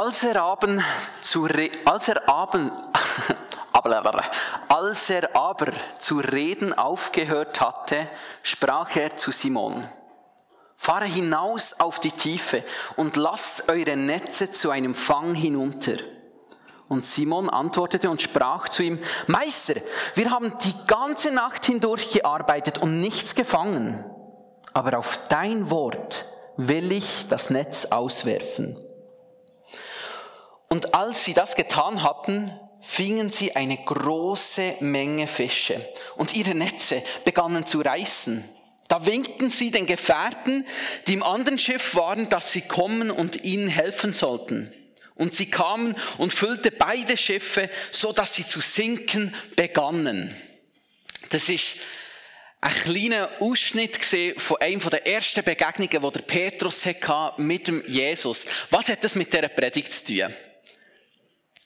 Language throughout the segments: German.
Als er, Abend zu re als er, Abend als er aber zu reden aufgehört hatte, sprach er zu Simon, fahre hinaus auf die Tiefe und lasst eure Netze zu einem Fang hinunter. Und Simon antwortete und sprach zu ihm, Meister, wir haben die ganze Nacht hindurch gearbeitet und nichts gefangen, aber auf dein Wort will ich das Netz auswerfen. Und als sie das getan hatten, fingen sie eine große Menge Fische und ihre Netze begannen zu reißen. Da winkten sie den Gefährten, die im anderen Schiff waren, dass sie kommen und ihnen helfen sollten. Und sie kamen und füllte beide Schiffe, so dass sie zu sinken begannen. Das ist ein kleiner Ausschnitt von einem der ersten Begegnungen, die der Petrus hatte mit dem Jesus. Was hat das mit dieser Predigt zu tun?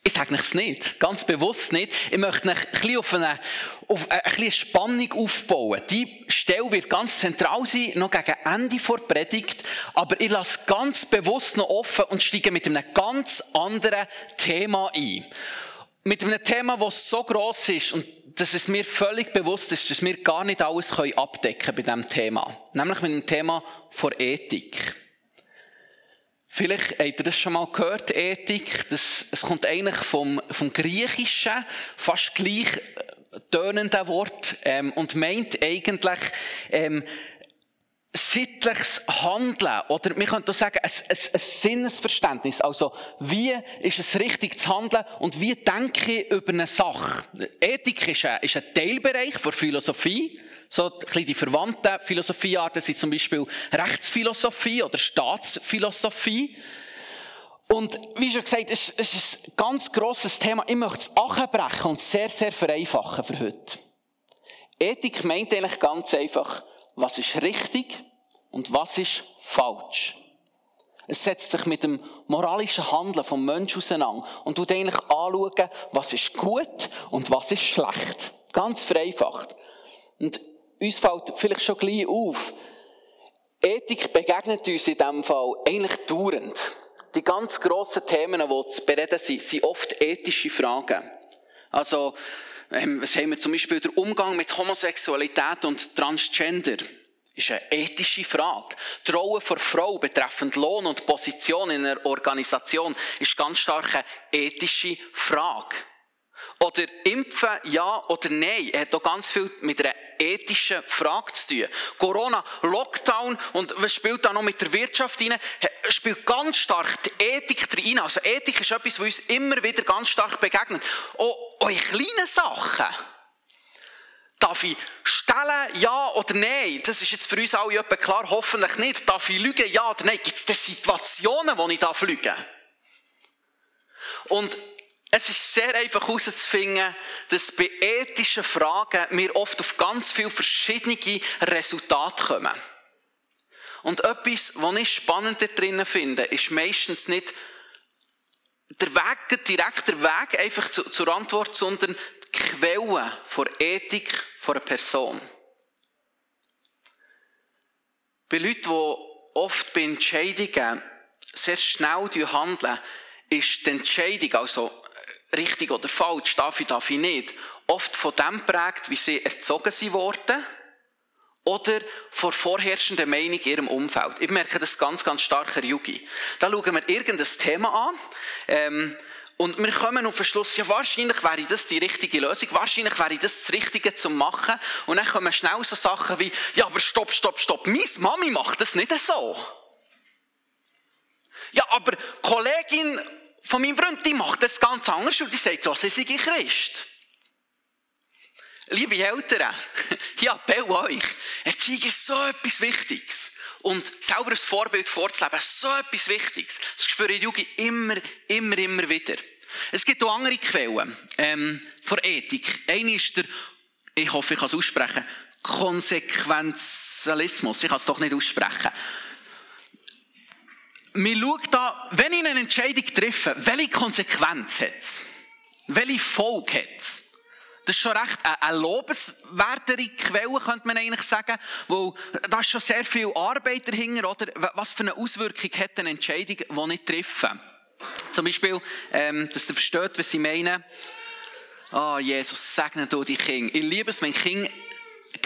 Ich sage es nicht, ganz bewusst nicht. Ich möchte ein bisschen auf eine, auf eine, eine Spannung aufbauen. Die Stelle wird ganz zentral sein, noch gegen Ende vor Predigt, aber ich lasse ganz bewusst noch offen und steige mit einem ganz anderen Thema ein. Mit einem Thema, das so gross ist und dass es mir völlig bewusst ist, dass wir gar nicht alles abdecken können bei diesem Thema. Nämlich mit dem Thema vor Ethik. Vielleicht habt ihr das schon mal gehört, Ethik. Das, es kommt eigentlich vom, vom Griechischen, fast gleich äh, tönenden Wort, ähm, und meint eigentlich, ähm, sittliches Handeln, oder wir können auch sagen, ein, ein, ein Sinnesverständnis. Also, wie ist es richtig zu handeln und wie denke ich über eine Sache? Ethik ist ein, ist ein Teilbereich der Philosophie. So die verwandten Philosophiearten sind zum Beispiel Rechtsphilosophie oder Staatsphilosophie. Und wie schon gesagt, es ist ein ganz grosses Thema. Ich möchte es abbrechen und sehr, sehr vereinfachen für heute. Ethik meint eigentlich ganz einfach, was ist richtig und was ist falsch. Es setzt sich mit dem moralischen Handeln vom Menschen auseinander und du eigentlich anschauen, was ist gut und was ist schlecht. Ganz vereinfacht. Und uns fällt vielleicht schon gleich auf, Ethik begegnet uns in diesem Fall eigentlich dauernd. Die ganz grossen Themen, die zu bereden sind, sind oft ethische Fragen. Also, was haben wir zum Beispiel der Umgang mit Homosexualität und Transgender? ist eine ethische Frage. Die Rolle von Frau betreffend Lohn und Position in einer Organisation ist ganz stark eine ethische Frage. Oder impfen, ja oder nein, hat auch ganz viel mit einer ethischen Frage zu tun. Corona, Lockdown und was spielt da noch mit der Wirtschaft rein? Spielt ganz stark die Ethik rein. Also Ethik ist etwas, was uns immer wieder ganz stark begegnet. Auch, auch in kleinen Sachen. Darf ich stellen, ja oder nein? Das ist jetzt für uns alle klar, hoffentlich nicht. Darf ich lügen, ja oder nein? Gibt es Situationen, wo ich lügen darf Und es ist sehr einfach herauszufinden, dass bei ethischen Fragen wir oft auf ganz viele verschiedene Resultate kommen. Und etwas, was ich spannend drinnen finde, ist meistens nicht der Weg, direkt der Weg einfach zu, zur Antwort, sondern die Quelle von Ethik von einer Person. Bei Leuten, die oft bei Entscheidungen sehr schnell handeln, ist die Entscheidung, also richtig oder falsch, darf ich, darf ich nicht, oft von dem prägt, wie sie erzogen worden oder vor vorherrschender Meinung in ihrem Umfeld. Ich merke das ganz, ganz starker Yugi. Da schauen wir irgendein Thema an, ähm, und wir kommen auf den Schluss, ja, wahrscheinlich wäre das die richtige Lösung, wahrscheinlich wäre das das Richtige zu machen. Und dann kommen schnell so Sachen wie, ja, aber stopp, stopp, stopp, meine Mami macht das nicht so. Ja, aber Kollegin von meinem Freund, die macht das ganz anders und die sagt so, sie sei Christ. Liebe Eltern, ich appelle euch, Erziehung ist so etwas Wichtiges. Und selber ein Vorbild vorzuleben, so etwas Wichtiges. Das spüre ich Jugend immer, immer, immer wieder. Es gibt auch andere Quellen ähm, von Ethik. Eine ist der, ich hoffe, ich kann es aussprechen, Konsequenzialismus. Ich kann es doch nicht aussprechen wir schauen da, wenn ich eine Entscheidung treffe, welche Konsequenz hat es? Welche Folge hat es? Das ist schon recht eine lobenswertere Quelle, könnte man eigentlich sagen, weil da ist schon sehr viel Arbeit dahinter, oder? Was für eine Auswirkung hat eine Entscheidung, die ich treffe? Zum Beispiel, ähm, dass ihr versteht, was sie meinen. Oh, Jesus, segne du die Kinder. Ich liebe es, wenn Kinder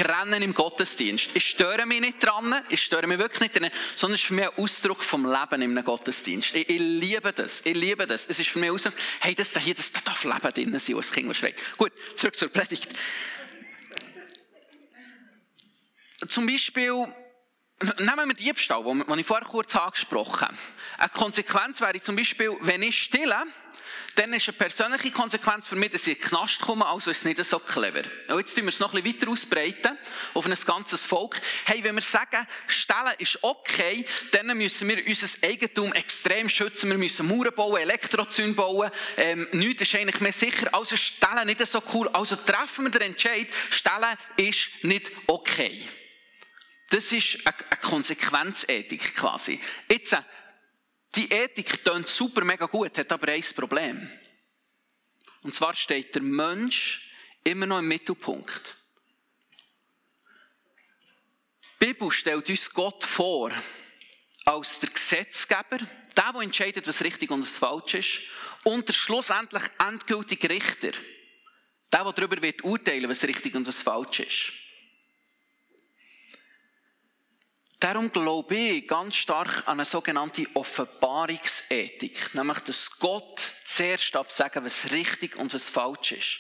rennen im Gottesdienst. Ich störe mich nicht dran, ich störe mich wirklich nicht dran, sondern es ist für mich ein Ausdruck vom Leben in einem Gottesdienst. Ich, ich, liebe das, ich liebe das. Es ist für mich ein Ausdruck, hey, das da hier, das, da darf Leben drin sein, was das Kind schreit. Gut, zurück zur Predigt. Zum Beispiel, nehmen wir Diebstahl, den ich vorher kurz angesprochen habe. Eine Konsequenz wäre zum Beispiel, wenn ich stille, dann ist eine persönliche Konsequenz für mich, dass ich in den Knast komme, also ist es nicht so clever. Und jetzt tun wir es noch ein bisschen weiter ausbreiten, auf ein ganzes Volk. Hey, wenn wir sagen, Stellen ist okay, dann müssen wir unser Eigentum extrem schützen. Wir müssen Mauern bauen, Elektrozüge bauen. Ähm, nichts ist eigentlich mehr sicher. Also Stellen nicht so cool. Also treffen wir den Entscheid, Stellen ist nicht okay. Das ist eine Konsequenzethik quasi. Jetzt, die Ethik klingt super mega gut, hat aber ein Problem. Und zwar steht der Mensch immer noch im Mittelpunkt. Die Bibel stellt uns Gott vor als der Gesetzgeber, der, der entscheidet, was richtig und was falsch ist, und der schlussendlich endgültige Richter, der, der darüber wird urteilen, was richtig und was falsch ist. Darum glaube ich ganz stark an eine sogenannte Offenbarungsethik. Nämlich, dass Gott zuerst darf sagen, was richtig und was falsch ist.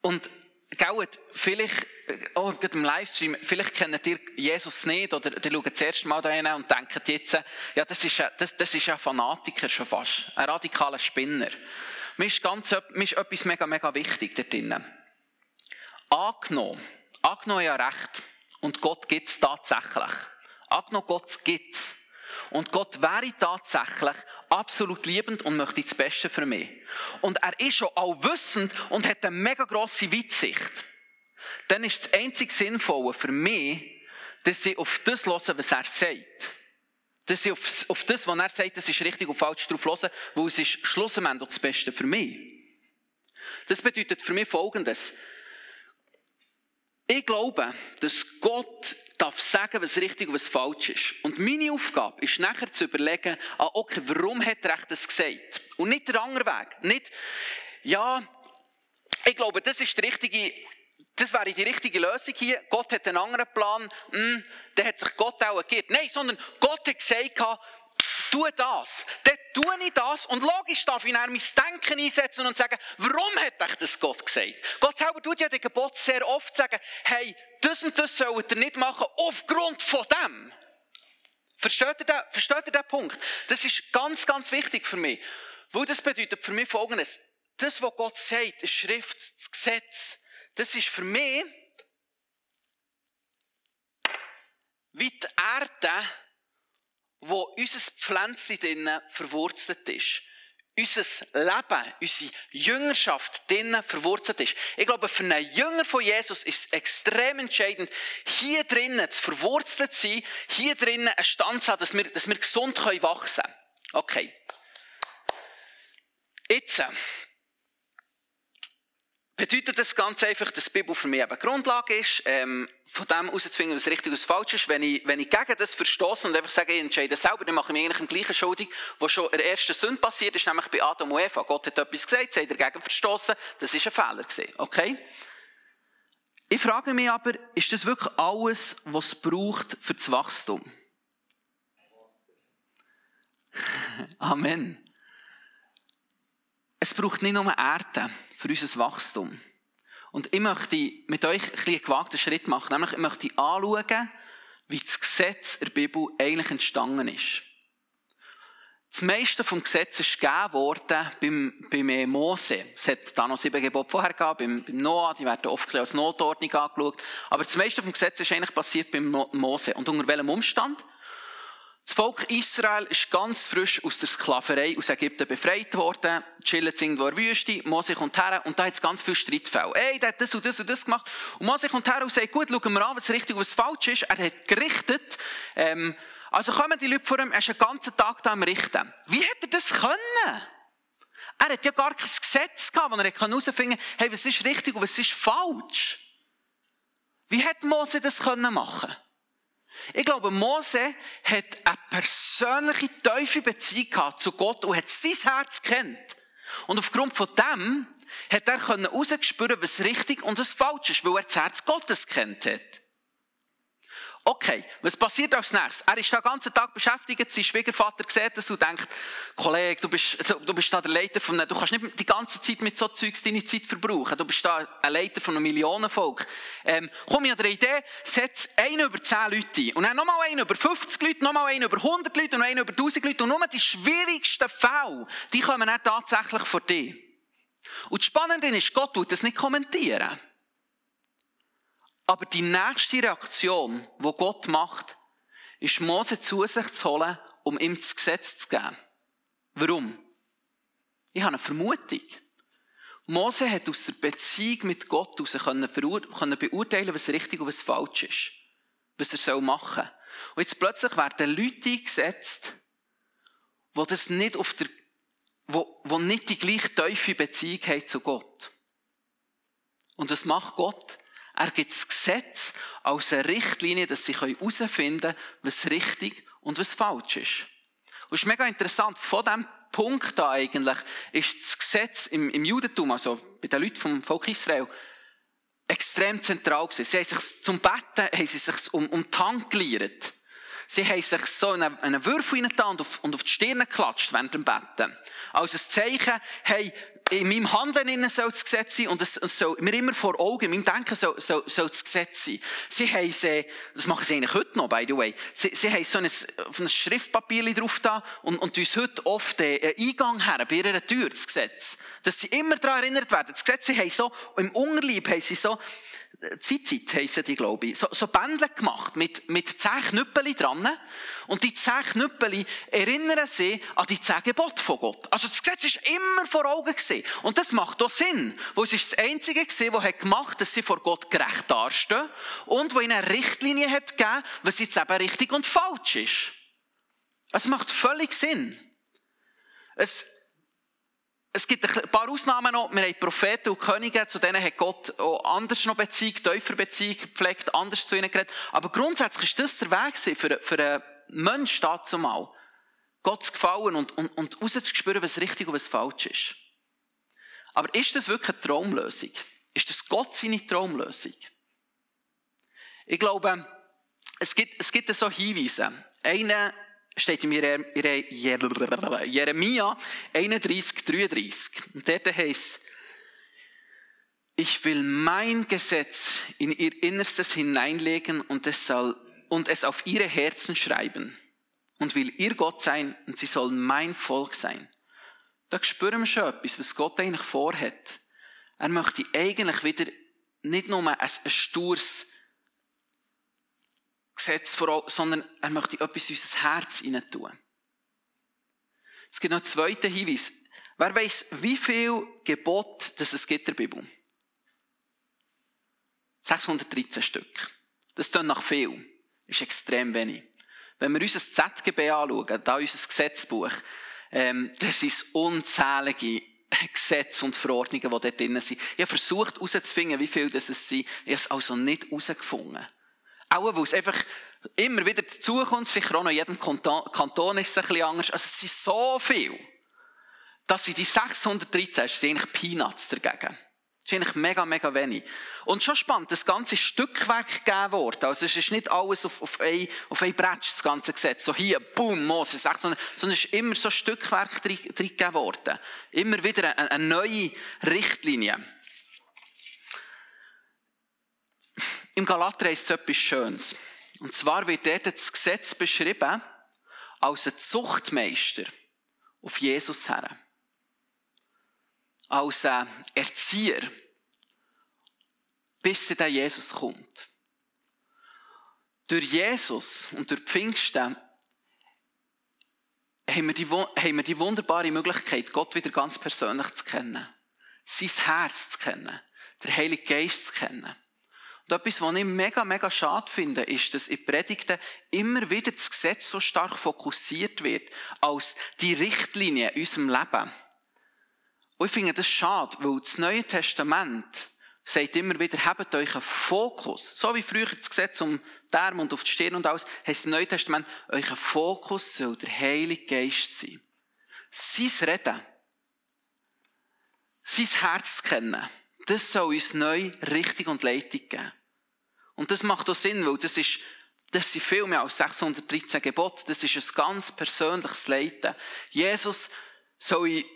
Und, gell, vielleicht, oh, im Livestream, vielleicht kennt ihr Jesus nicht oder die schauen das erste Mal da rein und denken jetzt, ja, das ist, ein, das, das ist ein Fanatiker schon fast. Ein radikaler Spinner. Mir ist, ganz, mir ist etwas mega, mega wichtig da drinnen. Angenommen, angenommen ja recht und Gott gibt es tatsächlich. Angenommen, Gott gibt es. Und Gott wäre tatsächlich absolut liebend und möchte das Beste für mich. Und er ist schon allwissend und hat eine mega grosse Weitsicht. Dann ist das einzig Sinnvolle für mich, dass ich auf das höre, was er sagt. Dass ich auf, auf das, was er sagt, das ist richtig und falsch drauf höre, weil es ist schlussendlich das Beste für mich. Das bedeutet für mich Folgendes. Ich glaube, dass Gott darf sagen, was richtig und was falsch ist. Und meine Aufgabe ist nachher zu überlegen, ah, okay, warum hat er das gesagt? Und nicht der andere Weg. Nicht, ja, ich glaube, das ist die richtige, das wäre die richtige Lösung hier. Gott hat einen anderen Plan, hm, der hat sich Gott auch gegeben. Nein, sondern Gott hat gesagt, tu das. Dann tue ich das und logisch darf ich dann mein Denken einsetzen und sagen, warum hat euch das Gott gesagt? Gott selber tut ja den Gebot sehr oft sagen, hey, das und das sollt ihr nicht machen aufgrund von dem. Versteht ihr, den, versteht ihr den Punkt? Das ist ganz, ganz wichtig für mich. Weil das bedeutet für mich Folgendes. Das, was Gott sagt, die Schrift, das Gesetz, das ist für mich wie die Erde wo unser Pflänzchen drinnen verwurzelt ist. Unser Leben, unsere Jüngerschaft drinnen verwurzelt ist. Ich glaube, für einen Jünger von Jesus ist es extrem entscheidend, hier drinnen zu verwurzelt sein, hier drinnen einen Stand zu haben, dass wir, dass wir gesund wachsen können. Okay. Jetzt, bedeutet das ganz einfach, dass die Bibel für mich eben Grundlage ist, ähm, von dem herauszufinden, was richtig und falsch ist. Wenn ich, wenn ich gegen das verstoße und einfach sage, ich entscheide selber, dann mache ich mich eigentlich im gleichen schuldig, was schon in der ersten Sünde passiert ist, nämlich bei Adam und Eva. Gott hat etwas gesagt, sie haben dagegen verstoßen, das ist ein Fehler gewesen, okay? Ich frage mich aber, ist das wirklich alles, was es braucht für das Wachstum? Amen. Es braucht nicht nur Erde für unser Wachstum. Und ich möchte mit euch ein einen gewagten Schritt machen. Nämlich, ich möchte anschauen, wie das Gesetz der Bibel eigentlich entstanden ist. Das meiste vom Gesetz ist gegeben worden beim, beim Mose. Es hat da noch sieben Gebote vorher gegeben, beim, beim Noah, die werden oft als Notordnung angeschaut. Aber das meiste vom Gesetz ist eigentlich passiert beim Mose. Und unter welchem Umstand? Das Volk Israel ist ganz frisch aus der Sklaverei aus Ägypten befreit worden, chillen irgendwo in der Wüste, Mose kommt her und da hat es ganz viele Streitfälle. Ey, der hat das und das und das gemacht. Und Mose kommt her und sagt, gut, schauen wir an, was richtig und was falsch ist. Er hat gerichtet. Ähm, also kommen die Leute vor ihm, er ist den ganzen Tag da am Richten. Wie hätte er das können? Er hat ja gar kein Gesetz gehabt, wo er herausfinden konnte, hey, was ist richtig und was ist falsch. Wie hätte Mose das können machen Ich glaube, Mose hat eine persönliche, tiefe Beziehung zu Gott und hat sein Herz kennt. Und aufgrund von dem hat er herausspüren was richtig und was falsch ist, weil er das Herz Gottes kennt hat. Okay, was passiert als nächstes? Er ist den ganzen Tag beschäftigt, sein Schwiegervater sieht das und denkt, Kollege, du bist, du bist da der Leiter von einem, du kannst nicht die ganze Zeit mit so Zeugs deine Zeit verbrauchen. Du bist da ein Leiter von einem Millionenvolk. Ähm, komm, ich habe eine Idee, setz einen über zehn Leute ein. Und dann nochmal einen über 50 Leute, nochmal einen über 100 Leute und einen über 1000 Leute. Und nur die schwierigsten Fälle, die kommen dann tatsächlich vor dir. Und das Spannende ist, Gott tut das nicht kommentieren. Aber die nächste Reaktion, die Gott macht, ist Mose zu sich zu holen, um ihm das Gesetz zu geben. Warum? Ich habe eine Vermutung. Mose hat aus der Beziehung mit Gott heraus können, können beurteilen, was richtig und was falsch ist. Was er machen soll. Und jetzt plötzlich werden Leute eingesetzt, die das nicht auf der, wo, wo nicht die gleiche tiefe Beziehung haben zu Gott. Und was macht Gott? Er gibt das Gesetz als eine Richtlinie, dass sie herausfinden können, was richtig und was falsch ist. Und es ist mega interessant, von diesem Punkt an eigentlich ist das Gesetz im, im Judentum, also bei den Leuten vom Volk Israel, extrem zentral gewesen. Sie haben sich zum Betten haben sie sich um, um die Hand geliert. Sie haben sich so einen, einen Würfel reingetan und auf, und auf die Stirn geklatscht während dem Betten. Als ein Zeichen, hey, in meinem Handeln soll das Gesetz sein und es soll mir immer vor Augen, in meinem Denken soll, soll, soll das Gesetz sein. Sie haben sie, das machen sie eigentlich heute noch, by the way, sie, sie haben so ein, ein Schriftpapier drauf da und, und uns heute oft einen Eingang her, bei ihrer Tür, das Gesetz. Dass sie immer daran erinnert werden. Das Gesetz, sie haben so, im Unterleib haben sie so, Zitzit heissen die, glaube ich, so, so Bändchen gemacht mit, mit zehn Knüppeln dran. Und die zehn Knüppel erinnern sie an die zehn Gebote von Gott. Also das Gesetz ist immer vor Augen gesehen. Und das macht auch Sinn, wo es ist das Einzige gesehen, das hat gemacht, dass sie vor Gott gerecht dastehen und wo ihnen eine Richtlinie hat gegeben, was jetzt eben richtig und falsch ist. Es macht völlig Sinn. Es es gibt ein paar Ausnahmen noch. Wir haben Propheten und Könige, zu denen hat Gott auch anders noch Beziehung, tiefer Beziehung gepflegt, anders zu ihnen geredet. Aber grundsätzlich ist das der Weg für, für einen Menschen dazu mal. Gott zu gefallen und, und, und rauszuspüren, was richtig und was falsch ist. Aber ist das wirklich eine Traumlösung? Ist das Gott seine Traumlösung? Ich glaube, es gibt, es gibt so Hinweise. Einer steht in Jeremia 31, 33. Und dort heißt ich will mein Gesetz in ihr Innerstes hineinlegen und es, soll, und es auf ihre Herzen schreiben und will ihr Gott sein und sie sollen mein Volk sein. Da spüren wir schon etwas, was Gott eigentlich vorhat. Er möchte eigentlich wieder nicht nur ein, ein stures Gesetz vor sondern er möchte etwas in unser Herz hinein tun. Es gibt noch einen zweiten Hinweis. Wer weiß, wie viel Gebot es gibt in der Bibel? 613 Stück. Das ist nach viel. Das ist extrem wenig. Wenn wir uns das ZGB anschauen, da unser Gesetzbuch, ähm, das sind unzählige Gesetze und Verordnungen, die dort drin sind. Ich habe versucht herauszufinden, wie viel das sind. Ich habe es also nicht herausgefunden. Auch weil es einfach immer wieder dazukommt, sicher auch noch in jedem Kanton ist es ein bisschen anders. Also es sind so viel, dass sie die 613 sind eigentlich Peanuts dagegen. Das ist eigentlich mega, mega wenig. Und schon spannend, das ganze Stückwerk gegeben worden. Also es ist nicht alles auf, auf ein, auf ein Brett, das ganze Gesetz. So hier, boom, Mose, sondern es ist immer so Stückwerk drin gegeben worden. Immer wieder eine, eine neue Richtlinie. Im Galater heißt es etwas Schönes. Und zwar wird dort das Gesetz beschrieben als ein Zuchtmeister auf Jesus her. Als ein Erzieher, bis der Jesus kommt. Durch Jesus und durch Pfingsten haben wir, die, haben wir die wunderbare Möglichkeit, Gott wieder ganz persönlich zu kennen. Sein Herz zu kennen. Den Heiligen Geist zu kennen. Und etwas, was ich mega, mega schade finde, ist, dass in Predigten immer wieder das Gesetz so stark fokussiert wird, als die Richtlinie in unserem Leben. Und ich finde das schade, weil das Neue Testament sagt immer wieder, habt euch einen Fokus. So wie früher das Gesetz um die Arme und auf die Stirn und alles, heißt im Neuen Testament, euer Fokus soll der Heilige Geist sein. Sein Reden, sein Herz kennen, das soll uns neu Richtung und Leitung geben. Und das macht auch Sinn, weil das ist, das sind viel mehr als 613 Gebote. Das ist ein ganz persönliches Leiten. Jesus soll ich,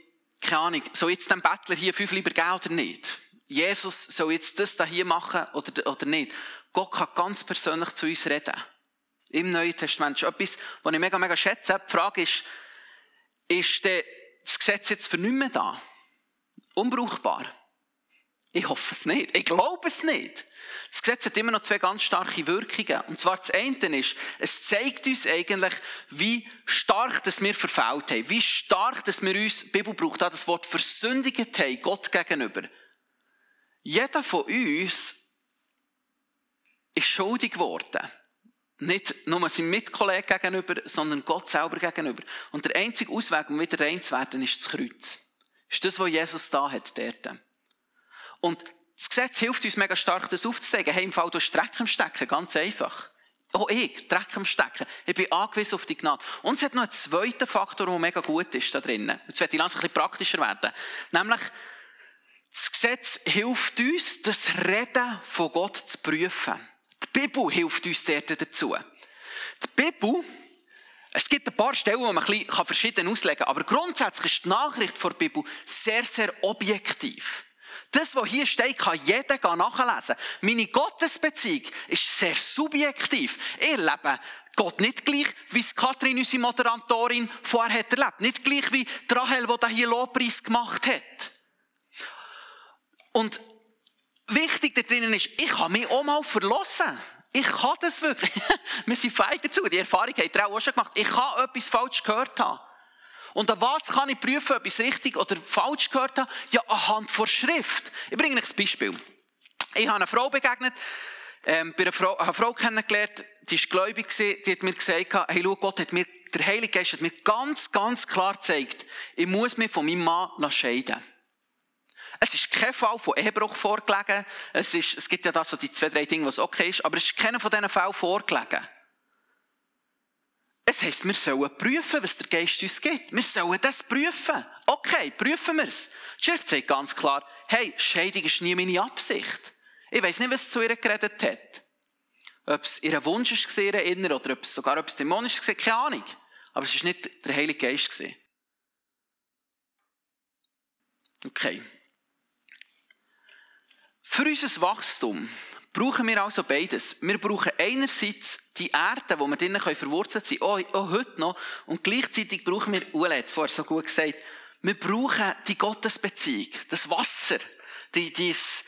keine Ahnung, soll jetzt dem Bettler hier fünf lieber geben oder nicht? Jesus soll jetzt das da hier machen oder, oder nicht? Gott kann ganz persönlich zu uns reden. Im Neuen Testament. Etwas, was ich mega, mega schätze. Die Frage ist, ist das Gesetz jetzt für nichts mehr da? Unbrauchbar? Ich hoffe es nicht. Ich glaube es nicht. Das Gesetz hat immer noch zwei ganz starke Wirkungen. Und zwar das eine ist, es zeigt uns eigentlich, wie stark dass wir verfehlt haben. Wie stark dass wir uns, die Bibel braucht auch das Wort versündigt haben, Gott gegenüber. Jeder von uns ist schuldig geworden. Nicht nur seinem Mitkollegen gegenüber, sondern Gott selber gegenüber. Und der einzige Ausweg, um wieder rein zu werden, ist das Kreuz. Ist das, was Jesus da hat, dort. Und das Gesetz hilft uns mega stark, das aufzuzeigen. Hey, im Fall, du hast Dreck am Stecken, ganz einfach. Oh, ich, Dreck am Stecken. Ich bin angewiesen auf die Gnade. Und es hat noch einen zweiten Faktor, der mega gut ist da drinnen. Jetzt werde ich langsam ein bisschen praktischer werden. Nämlich, das Gesetz hilft uns, das Reden von Gott zu prüfen. Die Bibel hilft uns dort dazu. Die Bibel, es gibt ein paar Stellen, wo man ein bisschen verschieden auslegen kann, aber grundsätzlich ist die Nachricht der Bibel sehr, sehr objektiv. Das, was hier steht, kann jeder nachlesen. Meine Gottesbeziehung ist sehr subjektiv. Ich erlebe Gott nicht gleich, wie es Kathrin, unsere Moderatorin, vorher hat erlebt. Nicht gleich wie Rahel, die hier Lobpreis gemacht hat. Und wichtig da drinnen ist, ich habe mich auch mal verlassen. Ich kann das wirklich. Wir sind fein dazu. Die Erfahrung hat er auch schon gemacht. Ich kann etwas falsch gehört haben. Und an was kann ich prüfen, ob ich es richtig oder falsch gehört habe? Ja, anhand der Schrift. Ich bringe euch ein Beispiel. Ich habe einer Frau begegnet, ähm, bei einer Frau, eine Frau kennengelernt, die war gläubig, die hat mir gesagt, hey, schau, Gott hat mir, der Heilige Geist hat mir ganz, ganz klar gezeigt, ich muss mich von meinem Mann scheiden. Es ist kein Fall von Ehebruch vorgelegen. Es, ist, es gibt ja da so die zwei, drei Dinge, was okay ist, aber es ist keiner von diesen Fällen vorgelegen. Es heisst, wir sollen prüfen, was der Geist uns gibt. Wir sollen das prüfen. Okay, prüfen wir es. Die Schrift sagt ganz klar, hey, Scheidung ist nie meine Absicht. Ich weiß nicht, was zu ihr geredet hat. Ob es ihr Wunsch war, ihr Inner, oder ob es sogar etwas dämonisch war, keine Ahnung. Aber es war nicht der Heilige Geist. Okay. Für unser Wachstum brauchen wir also beides. Wir brauchen einerseits die Erde, wo wir drinnen verwurzelt sein können, auch, heute noch. Und gleichzeitig brauchen wir, Ulle hat es vorher so gut gesagt, wir brauchen die Gottesbeziehung, das Wasser, die, dies,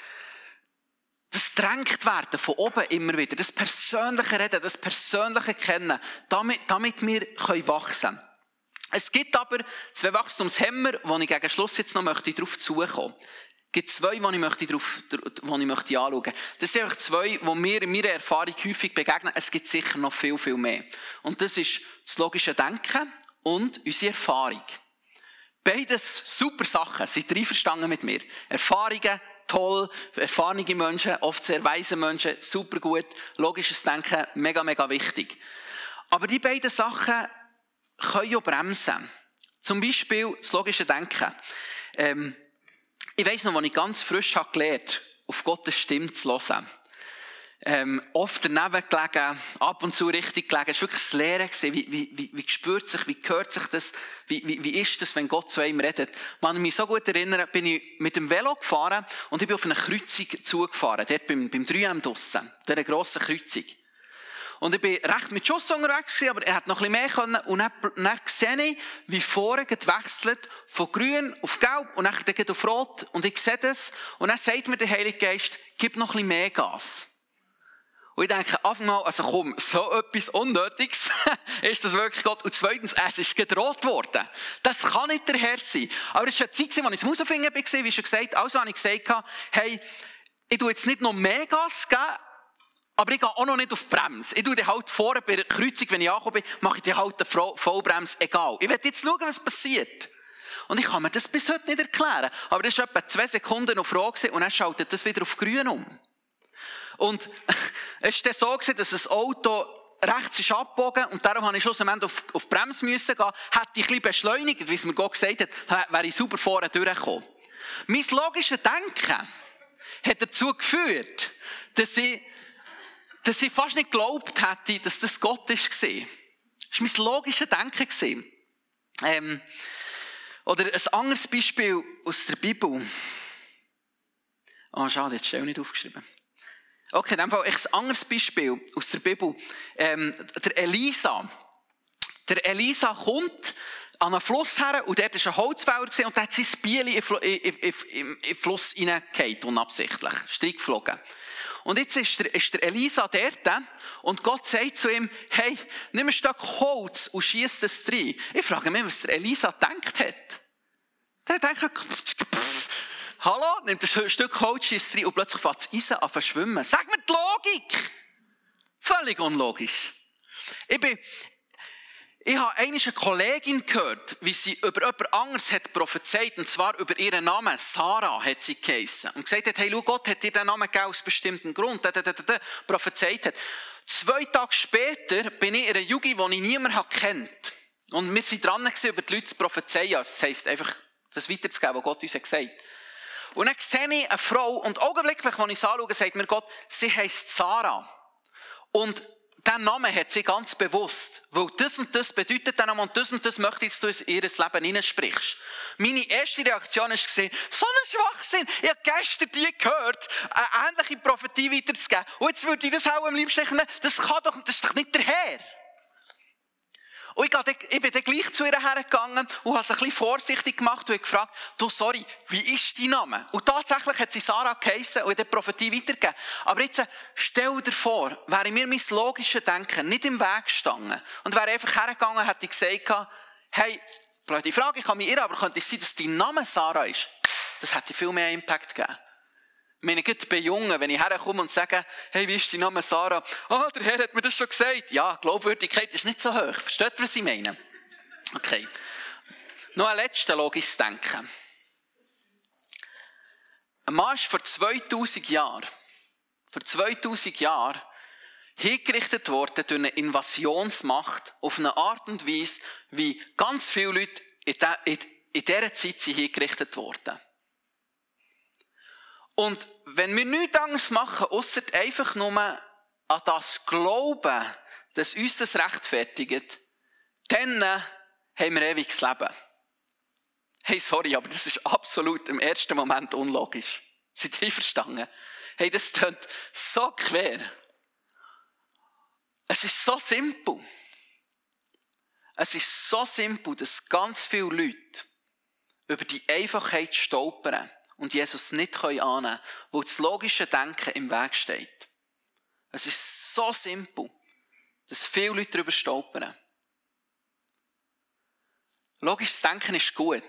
das drängt werden von oben immer wieder, das persönliche Reden, das persönliche Kennen, damit, damit wir können wachsen können. Es gibt aber zwei Wachstumshemmer, wo ich gegen Schluss jetzt noch möchte darauf zukommen es gibt zwei, die ich, möchte drauf, die ich möchte anschauen. Das sind einfach zwei, die mir in meiner Erfahrung häufig begegnen. Es gibt sicher noch viel, viel mehr. Und das ist das logische Denken und unsere Erfahrung. Beides super Sachen. Seid ihr einverstanden mit mir? Erfahrungen, toll. Erfahrene Menschen, oft sehr weise Menschen, super gut. Logisches Denken, mega, mega wichtig. Aber die beiden Sachen können ja bremsen. Zum Beispiel das logische Denken. Ähm, ich weiss noch, als ich ganz frisch habe gelernt auf Gottes Stimme zu hören. Ähm, oft daneben gelegen, ab und zu richtig gelegen. Es war wirklich das Lehren. Wie, wie, wie, wie spürt sich, wie hört sich das, wie, wie, wie ist das, wenn Gott zu einem redet? Man kann mich so gut erinnern, bin ich mit dem Velo gefahren und ich bin auf eine Kreuzung zugefahren, dort beim, beim 3M draussen, dieser grossen Kreuzung. Und ich bin recht mit Schuss unterwegs aber er hat noch ein bisschen mehr können. Und dann, dann sehe ich, wie vorher gewechselt von grün auf gelb und dann geht auf rot. Und ich sehe das. Und dann sagt mir der Heilige Geist, gib noch ein bisschen mehr Gas. Und ich denke, einmal, also komm, so etwas Unnötiges ist das wirklich Gott. Und zweitens, es ist gedroht worden. Das kann nicht der Herr sein. Aber es war eine Zeit, als ich zum Rausfinden war, wie schon gesagt, also habe ich gesagt, hey, ich tue jetzt nicht noch mehr Gas geben, aber ich gehe auch noch nicht auf die Bremse. Ich tue die halt vorne bei der Kreuzung, wenn ich ankomme, mache ich die halt eine Vollbremse, egal. Ich werde jetzt schauen, was passiert. Und ich kann mir das bis heute nicht erklären. Aber das war etwa zwei Sekunden noch Frage und dann schaltet das wieder auf grün um. Und es war so, dass das Auto rechts ist abgebogen und darum habe ich schlussendlich auf, auf die Bremse müssen gehen. Hätte ich ein bisschen beschleunigt, wie es mir Gott gesagt hat, wäre ich super vorne durchgekommen. Mein logisches Denken hat dazu geführt, dass ich, dass ich fast nicht geglaubt hätte, dass das Gott ist. Das war mein logisches Denken. Ähm, oder ein anderes Beispiel aus der Bibel. Oh, schade, jetzt schnell nicht aufgeschrieben. Okay, in dem Fall ein anderes Beispiel aus der Bibel. Ähm, der Elisa. Der Elisa kommt an einen Fluss her und dort war ein Holzfäller und der hat sein Bieli den Fluss hineingefallen, unabsichtlich, Strick geflogen. Und jetzt ist der, ist der Elisa dort und Gott sagt zu ihm, hey, nimm ein Stück Holz und schieß das rein. Ich frage mich, was der Elisa gedacht hat. Der denkt, hallo, nimmt ein Stück Holz, schießt rein und plötzlich fängt das Eisen an zu schwimmen. Sag mir die Logik! Völlig unlogisch. Ich bin, ich habe eine Kollegin gehört, wie sie über jemand anderes hat prophezeit, und zwar über ihren Namen. Sarah hat sie geheissen. Und gesagt hat, hey, schau, Gott hat dir den Namen gegeben aus bestimmten Grund. Da, da, da, da, prophezeit hat. Zwei Tage später bin ich in einer Jugend, die ich niemand kennt. Und wir sind dran über die Leute zu prophezeien. Also das heisst, einfach das weiterzugeben, was Gott uns gesagt hat. Und dann sehe ich eine Frau, und augenblicklich, als ich sie anschaue, sagt mir Gott, sie heisst Sarah. Und diesen Namen hat sie ganz bewusst, weil das und das bedeutet dann und das und das möchte ich, dass du in ihr Leben hineinsprichst. Meine erste Reaktion war, so ein Schwachsinn. Ich habe gestern die gehört, eine ähnliche Prophetie weiterzugeben. Und jetzt würde ich das auch am liebsten das kann doch, das ist doch nicht der Herr. Und ich, ich bin dann gleich zu ihr hergegangen und habe es ein bisschen vorsichtig gemacht und gefragt, du, sorry, wie ist dein Name? Und tatsächlich hat sie Sarah geheissen und hat die Prophetie weitergegeben. Aber jetzt stell dir vor, wäre mir mein logisches Denken nicht im Weg gestanden und wäre einfach hergegangen, hätte ich gesagt, hey, blöde Frage, ich kann mich irren, aber könnte es sein, dass dein Name Sarah ist? Das hätte viel mehr Impact gegeben. Meine, bei Jungen, wenn ich herkomme und sage, hey, wie ist dein Name Sarah? Ah, oh, der Herr hat mir das schon gesagt. Ja, Glaubwürdigkeit ist nicht so hoch. Versteht ihr, was ich meine? Okay. Noch ein letzter logisches Denken. Ein Mann ist vor 2000 Jahren, vor 2000 Jahren, hingerichtet worden durch eine Invasionsmacht auf eine Art und Weise, wie ganz viele Leute in, dieser Zeit hingerichtet wurden. Und wenn wir nichts anderes machen, außer einfach nur an das Glauben, dass uns das rechtfertigt, dann haben wir ewiges Leben. Hey, sorry, aber das ist absolut im ersten Moment unlogisch. Seid ihr verstanden? Hey, das klingt so quer. Es ist so simpel. Es ist so simpel, dass ganz viele Leute über die Einfachheit stolpern und Jesus nicht annehmen können, wo das logische Denken im Weg steht. Es ist so simpel, dass viele Leute darüber stolpern. Logisches Denken ist gut,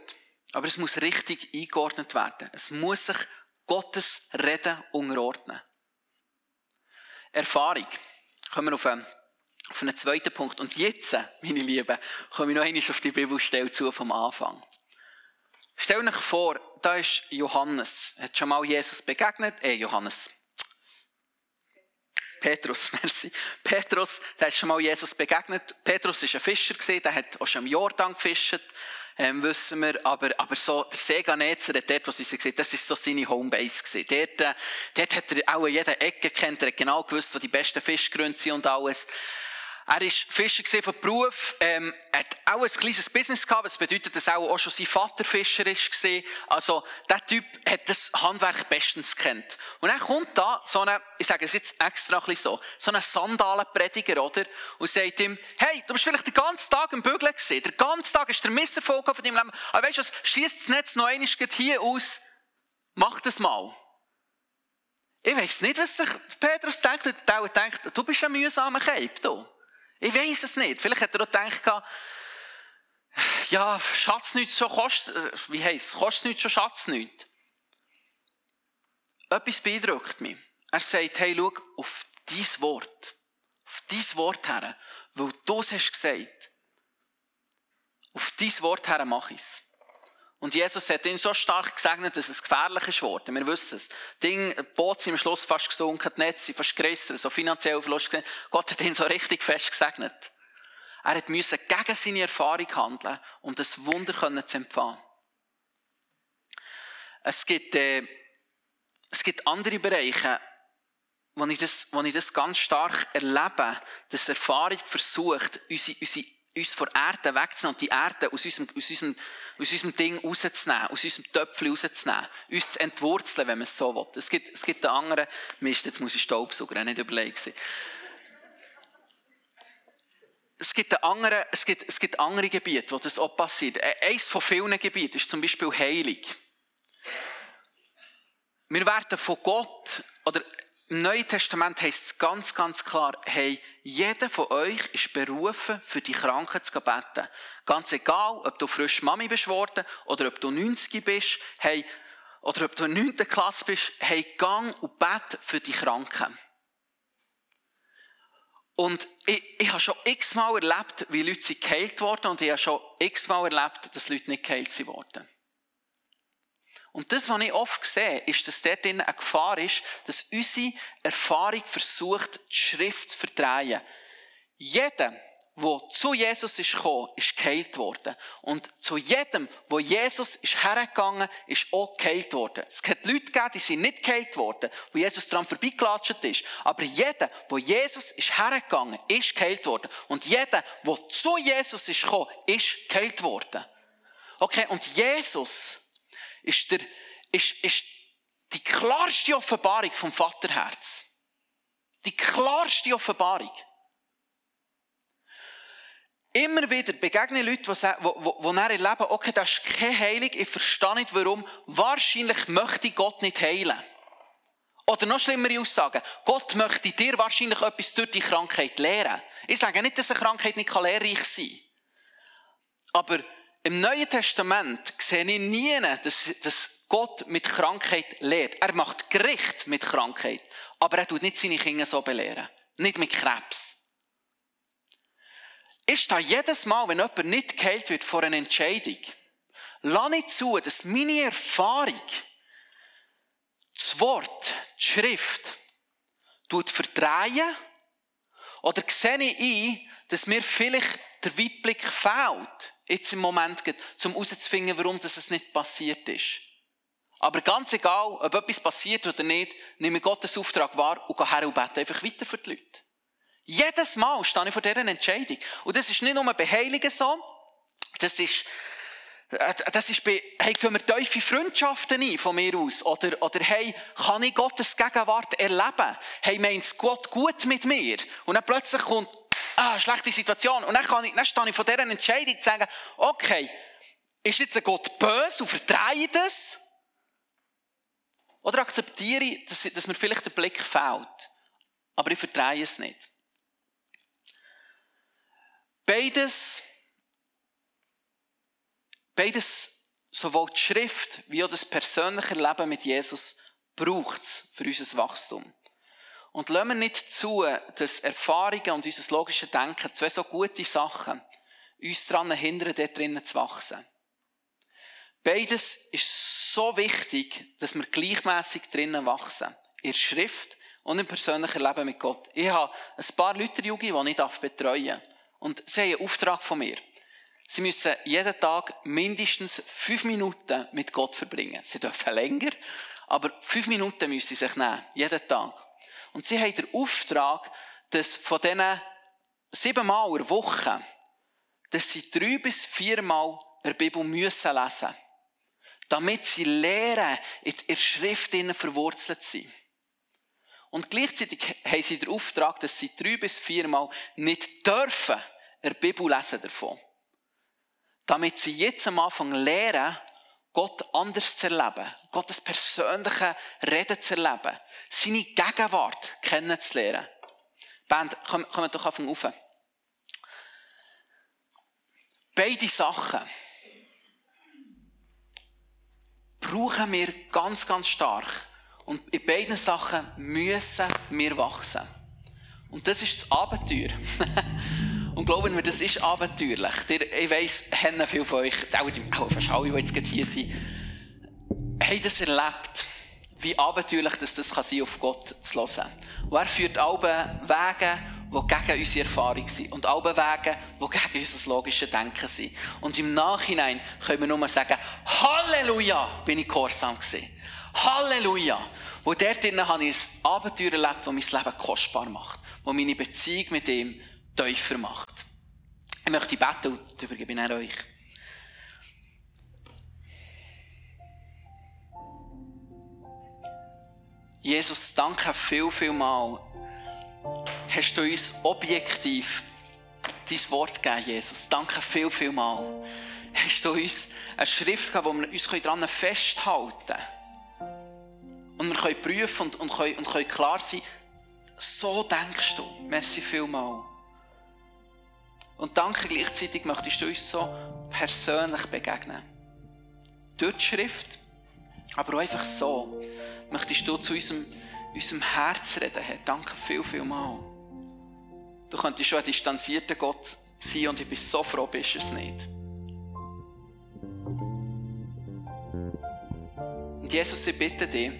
aber es muss richtig eingeordnet werden. Es muss sich Gottes Reden unterordnen. Erfahrung. Kommen wir auf einen, auf einen zweiten Punkt. Und jetzt, meine Lieben, komme ich noch einmal auf die Bibelstelle zu vom Anfang. Stell euch vor, da ist Johannes. Hat schon mal Jesus begegnet? Eh, Johannes. Petrus, merci. Petrus, der ist schon mal Jesus begegnet. Petrus war ein Fischer, der hat auch schon im Jordan gefischt, ähm, wissen wir. Aber, aber so, der See dort, wo sie gesehen das ist so seine Homebase. Dort, äh, dort hat er auch jede Ecke kennt, er hat genau gewusst, wo die besten Fischgründe sind und alles. Er war Fischer von Beruf, ähm, hat auch ein kleines Business gehabt, das bedeutet, dass auch, auch schon sein Vater Fischer war. Also, der Typ hat das Handwerk bestens kennt. Und dann kommt da so eine, ich sage es jetzt extra ein bisschen so, so ein Sandalenprediger, oder? Und sagt ihm, hey, du bist vielleicht den ganzen Tag im Bügeln gewesen, den ganzen Tag ist der Misserfolg von deinem Leben, aber weißt du was, schießt das Netz noch einmal hier aus, mach das mal. Ich weiss nicht, was sich Petrus denkt, der denkt, du bist ein mühsamer Keib, du. Ich weiß es nicht. Vielleicht hat er auch gedacht, ja, Schatz nicht schon kostet, wie heisst es, kostet nicht schon Schatz nicht. Etwas beeindruckt mich. Er sagt, hey, schau, auf dein Wort, auf dein Wort her, weil du es hast gesagt, auf dein Wort her mache ich es. Und Jesus hat ihn so stark gesegnet, dass es gefährlich ist geworden. Wir wissen es. Ding, Boot sind am Schluss fast gesunken, die Netze fast gerissen, so finanziell Verlust gesehen. Gott hat ihn so richtig fest gesegnet. Er hat müssen gegen seine Erfahrung handeln, um das Wunder zu empfangen. Es gibt, äh, es gibt andere Bereiche, wo ich, das, wo ich das ganz stark erlebe, dass Erfahrung versucht, unsere, unsere uns von Erde wegzunehmen und die Erde aus unserem, aus unserem, aus unserem Ding rauszunehmen, aus unserem Töpfchen rauszunehmen, uns zu entwurzeln, wenn man es so will. Es gibt, es gibt einen anderen, Mist, jetzt muss ich Staubsauger, nicht überlegt Es gibt, andere, es, gibt, es gibt andere Gebiete, wo das auch passiert. E, eines von vielen Gebieten ist zum Beispiel Heilung. Wir werden von Gott, oder Neuen Testament heißt es ganz, ganz klar, hey, jeder von euch ist berufen, für die Kranken zu beten. Ganz egal, ob du frisch Mami bist worden, oder ob du 90 bist, hey, oder ob du in 9. Klasse bist, hey, gang und bet für die Kranken. Und ich, ich habe schon x-mal erlebt, wie Leute sind geheilt worden, und ich habe schon x-mal erlebt, dass Leute nicht geheilt wurden. Und das, was ich oft sehe, ist, dass dort eine Gefahr ist, dass unsere Erfahrung versucht, die Schrift zu verdrehen. Jeder, der zu Jesus ist gekommen, ist geheilt worden. Und zu jedem, wo Jesus ist hergegangen, ist auch geheilt worden. Es hat Leute gegeben, die sind nicht geheilt worden, wo Jesus dran vorbeigelatscht ist. Aber jeder, wo Jesus ist hergegangen, ist geheilt worden. Und jeder, der zu Jesus ist gekommen, ist geheilt worden. Okay, und Jesus ist, der, ist, ist die klarste Offenbarung vom Vaterherz. Die klarste Offenbarung. Immer wieder begegnen Leute, die, die, die erleben, okay, das ist keine Heilung, ich verstehe nicht warum. Wahrscheinlich möchte Gott nicht heilen. Oder noch schlimmere Aussagen. Gott möchte dir wahrscheinlich etwas durch die Krankheit lehren. Ich sage nicht, dass eine Krankheit nicht lehrreich sein kann. Aber im Neuen Testament sehe ich nie, dass, dass Gott mit Krankheit lehrt. Er macht Gericht mit Krankheit. Aber er tut nicht seine Kinder so belehren. Nicht mit Krebs. Ist da jedes Mal, wenn jemand nicht geheilt wird vor einer Entscheidung, lass nicht zu, dass meine Erfahrung, das Wort, die Schrift, tut verdrehen oder sehe ich ein, dass mir vielleicht der Weitblick fehlt jetzt im Moment geht, um herauszufinden, warum das nicht passiert ist. Aber ganz egal, ob etwas passiert oder nicht, nehme Gottes Auftrag wahr und gehe her und bete einfach weiter für die Leute. Jedes Mal stehe ich vor dieser Entscheidung. Und das ist nicht nur bei Heiligen so, das ist, äh, das ist bei, hey, gehen wir tiefe Freundschaften ein von mir aus? Oder, oder hey, kann ich Gottes Gegenwart erleben? Hey, meint Gott gut mit mir? Und dann plötzlich kommt ah, schlechte Situation. Und dann, kann ich, dann stehe ich von dieser Entscheidung zu sagen, okay, ist jetzt ein Gott böse und verdrehe das? Oder akzeptiere ich, dass, dass mir vielleicht der Blick fehlt, aber ich verdrehe es nicht? Beides, beides, sowohl die Schrift wie auch das persönliche Leben mit Jesus, braucht es für unser Wachstum. Und lassen wir nicht zu, dass Erfahrungen und unser logisches Denken, zwei so gute Sachen, uns daran hindern, dort drinnen zu wachsen. Beides ist so wichtig, dass wir gleichmäßig drinnen wachsen. In der Schrift und im persönlichen Leben mit Gott. Ich habe ein paar Leute Jugi, die ich betreuen darf. Und sie haben einen Auftrag von mir. Sie müssen jeden Tag mindestens fünf Minuten mit Gott verbringen. Sie dürfen länger, aber fünf Minuten müssen sie sich nehmen. Jeden Tag. Und sie haben den Auftrag, dass von diesen siebenmal in der Woche, dass sie drei bis viermal in der Bibel müssen lesen damit sie lernen, in der Schrift verwurzelt sind. Und gleichzeitig haben sie den Auftrag, dass sie drei bis viermal nicht dürfen der Bibel lesen davon. Damit sie jetzt am Anfang lernen, Gott anders zu erleben, Gottes persönliche Reden zu erleben, seine Gegenwart kennenzulernen. Band, kommen komm doch auf auf. Beide Sachen brauchen wir ganz, ganz stark. Und in beiden Sachen müssen wir wachsen. Und das ist das Abenteuer. Und glauben wir, das ist abenteuerlich. Ich weiss, haben viele von euch, auch fast alle, die jetzt hier sind, haben das erlebt, wie abenteuerlich das, das kann sein, auf Gott zu hören. Und er führt alle Wege, die gegen unsere Erfahrung sind. Und alle Wege, die gegen unser logisches Denken sind. Und im Nachhinein können wir nur sagen, Halleluja, bin ich gehorsam gewesen. Halleluja. Wo dort drinnen habe ich ein Abenteuer erlebt, das mein Leben kostbar macht. Das meine Beziehung mit ihm tiefer macht. Ich möchte beten und übergebe ich euch. Jesus, danke viel, viel mal. Hast du uns objektiv dein Wort gegeben, Jesus? Danke viel, viel mal. Hast du uns eine Schrift gegeben, wo wir uns daran festhalten können? Und wir können prüfen und, und, können, und können klar sein, so denkst du. Merci viel mal. Und danke gleichzeitig möchtest du uns so persönlich begegnen. Durch die Schrift, aber auch einfach so möchtest du zu unserem, unserem Herz reden, Herr. Danke viel, viel mal. Du könntest schon ein distanzierter Gott sein und ich bin so froh, bist es nicht. Und Jesus, ich bitte dich,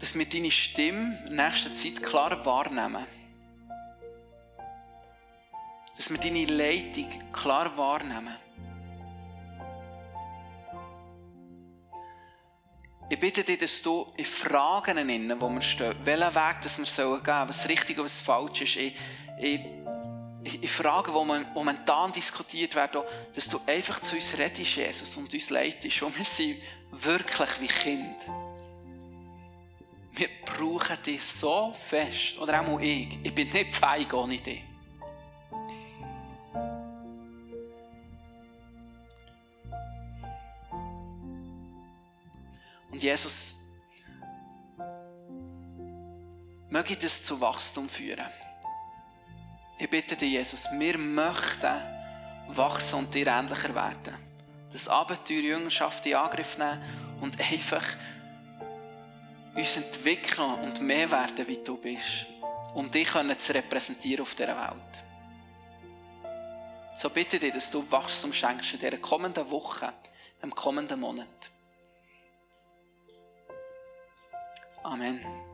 dass wir deine Stimme in nächster Zeit klar wahrnehmen. Dass wir deine Leitung klar wahrnehmen. Ich bitte dich, dass du in Fragen innen, wo wir stehen, welchen Weg dass wir gehen sollen, was richtig und was falsch ist, in, in, in Fragen, die momentan diskutiert werden, dass du einfach zu uns redest, Jesus, und uns leitest. Und wir sind wirklich wie Kind. Wir brauchen dich so fest. Oder auch ich. Ich bin nicht feig ohne dich. Und Jesus, möge das zu Wachstum führen. Ich bitte dich, Jesus, wir möchten wachsen und dir ähnlicher werden. Das Abenteuer Jüngerschaft in Angriff nehmen und einfach uns entwickeln und mehr werden, wie du bist, um dich zu repräsentieren auf dieser Welt. So bitte dich, dass du Wachstum schenkst in dieser kommenden Woche, im kommenden Monat. Amen.